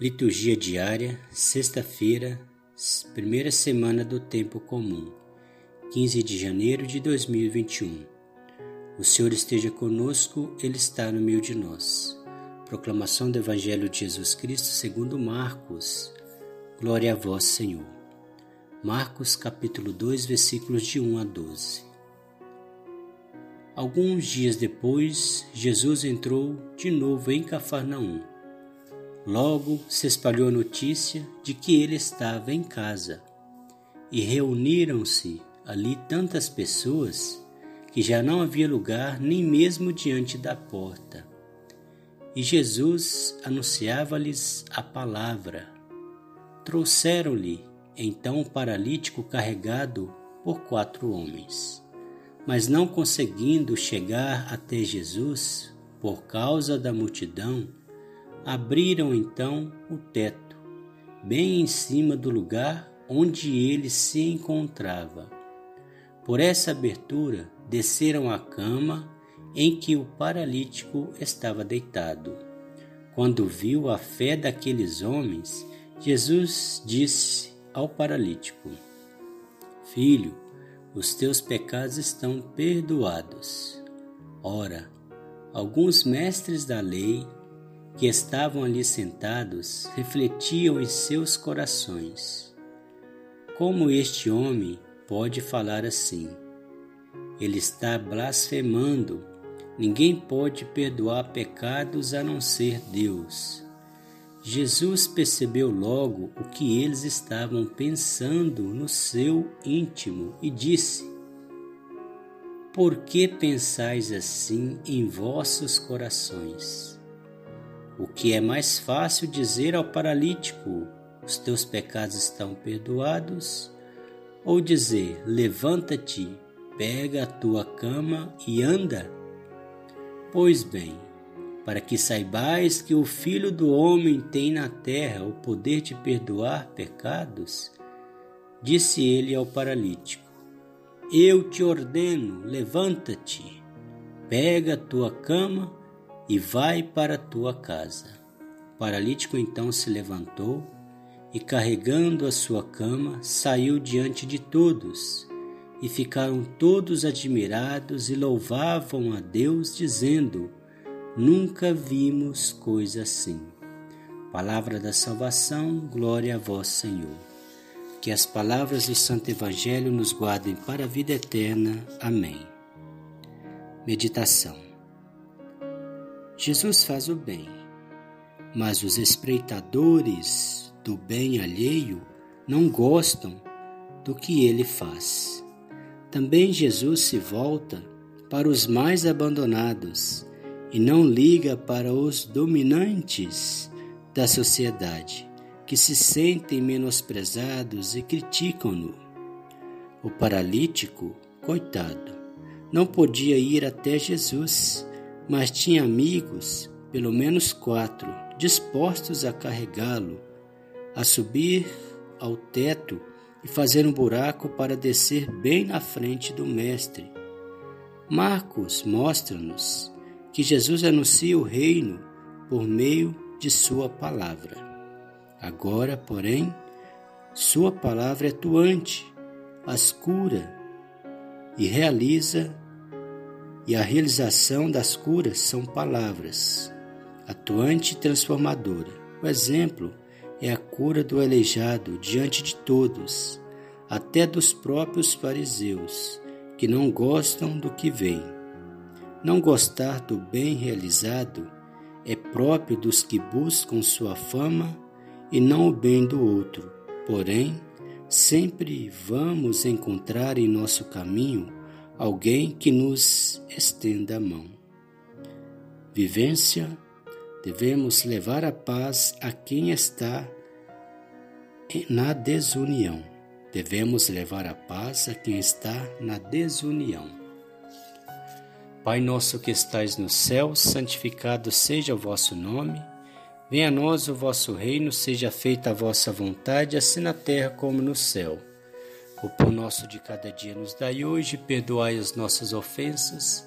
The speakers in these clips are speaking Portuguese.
Liturgia diária, sexta-feira, primeira semana do tempo comum, 15 de janeiro de 2021. O Senhor esteja conosco, Ele está no meio de nós. Proclamação do Evangelho de Jesus Cristo segundo Marcos. Glória a vós, Senhor. Marcos capítulo 2, versículos de 1 a 12. Alguns dias depois, Jesus entrou de novo em Cafarnaum Logo se espalhou a notícia de que ele estava em casa, e reuniram-se ali tantas pessoas que já não havia lugar nem mesmo diante da porta. E Jesus anunciava-lhes a palavra. Trouxeram-lhe então o paralítico carregado por quatro homens. Mas não conseguindo chegar até Jesus, por causa da multidão, Abriram então o teto, bem em cima do lugar onde ele se encontrava. Por essa abertura desceram a cama em que o paralítico estava deitado. Quando viu a fé daqueles homens, Jesus disse ao paralítico: Filho, os teus pecados estão perdoados. Ora, alguns mestres da lei que estavam ali sentados refletiam em seus corações: Como este homem pode falar assim? Ele está blasfemando. Ninguém pode perdoar pecados a não ser Deus. Jesus percebeu logo o que eles estavam pensando no seu íntimo e disse: Por que pensais assim em vossos corações? O que é mais fácil dizer ao paralítico: Os teus pecados estão perdoados? Ou dizer: Levanta-te, pega a tua cama e anda? Pois bem, para que saibais que o Filho do Homem tem na terra o poder de perdoar pecados, disse ele ao paralítico: Eu te ordeno, levanta-te, pega a tua cama e vai para tua casa. O paralítico então se levantou e, carregando a sua cama, saiu diante de todos. E ficaram todos admirados e louvavam a Deus, dizendo: Nunca vimos coisa assim. Palavra da salvação, glória a vós, Senhor. Que as palavras do Santo Evangelho nos guardem para a vida eterna. Amém. Meditação Jesus faz o bem, mas os espreitadores do bem alheio não gostam do que ele faz. Também Jesus se volta para os mais abandonados e não liga para os dominantes da sociedade, que se sentem menosprezados e criticam-no. O paralítico, coitado, não podia ir até Jesus mas tinha amigos, pelo menos quatro, dispostos a carregá-lo, a subir ao teto e fazer um buraco para descer bem na frente do Mestre. Marcos mostra-nos que Jesus anuncia o reino por meio de Sua palavra. Agora, porém, Sua palavra é atuante, as cura e realiza e a realização das curas são palavras, atuante e transformadora. O exemplo é a cura do aleijado diante de todos, até dos próprios fariseus, que não gostam do que veem. Não gostar do bem realizado é próprio dos que buscam sua fama e não o bem do outro. Porém, sempre vamos encontrar em nosso caminho alguém que nos estenda a mão. Vivência, devemos levar a paz a quem está na desunião. Devemos levar a paz a quem está na desunião. Pai nosso que estais no céu, santificado seja o vosso nome. Venha a nós o vosso reino, seja feita a vossa vontade, assim na terra como no céu. O pão nosso de cada dia nos dai hoje, perdoai as nossas ofensas,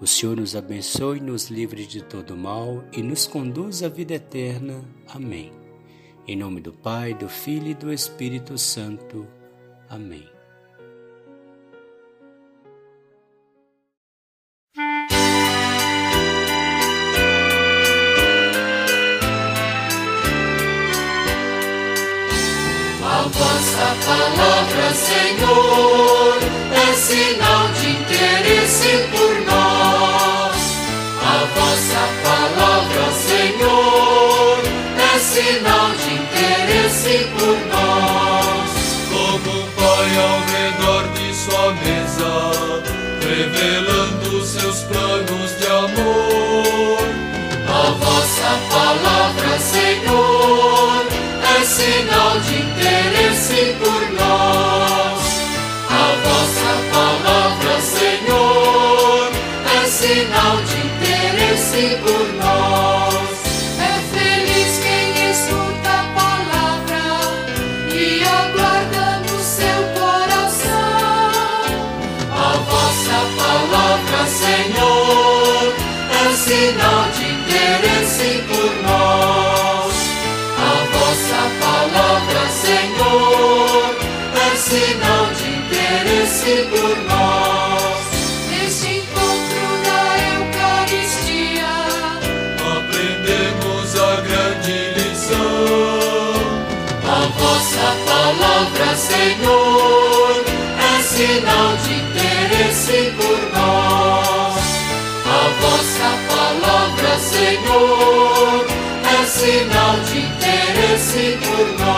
O Senhor nos abençoe, nos livre de todo mal e nos conduz à vida eterna. Amém. Em nome do Pai, do Filho e do Espírito Santo. Amém. A vossa palavra, Senhor, é sinal de interesse por nós. Como um pai ao redor de sua mesa, revelando seus planos de amor. A vossa palavra, Senhor, é sinal de interesse por nós. A vossa palavra, Senhor, é sinal de interesse por nós. Senhor, é sinal de interesse por nós. A vossa palavra, Senhor, é sinal de interesse por nós.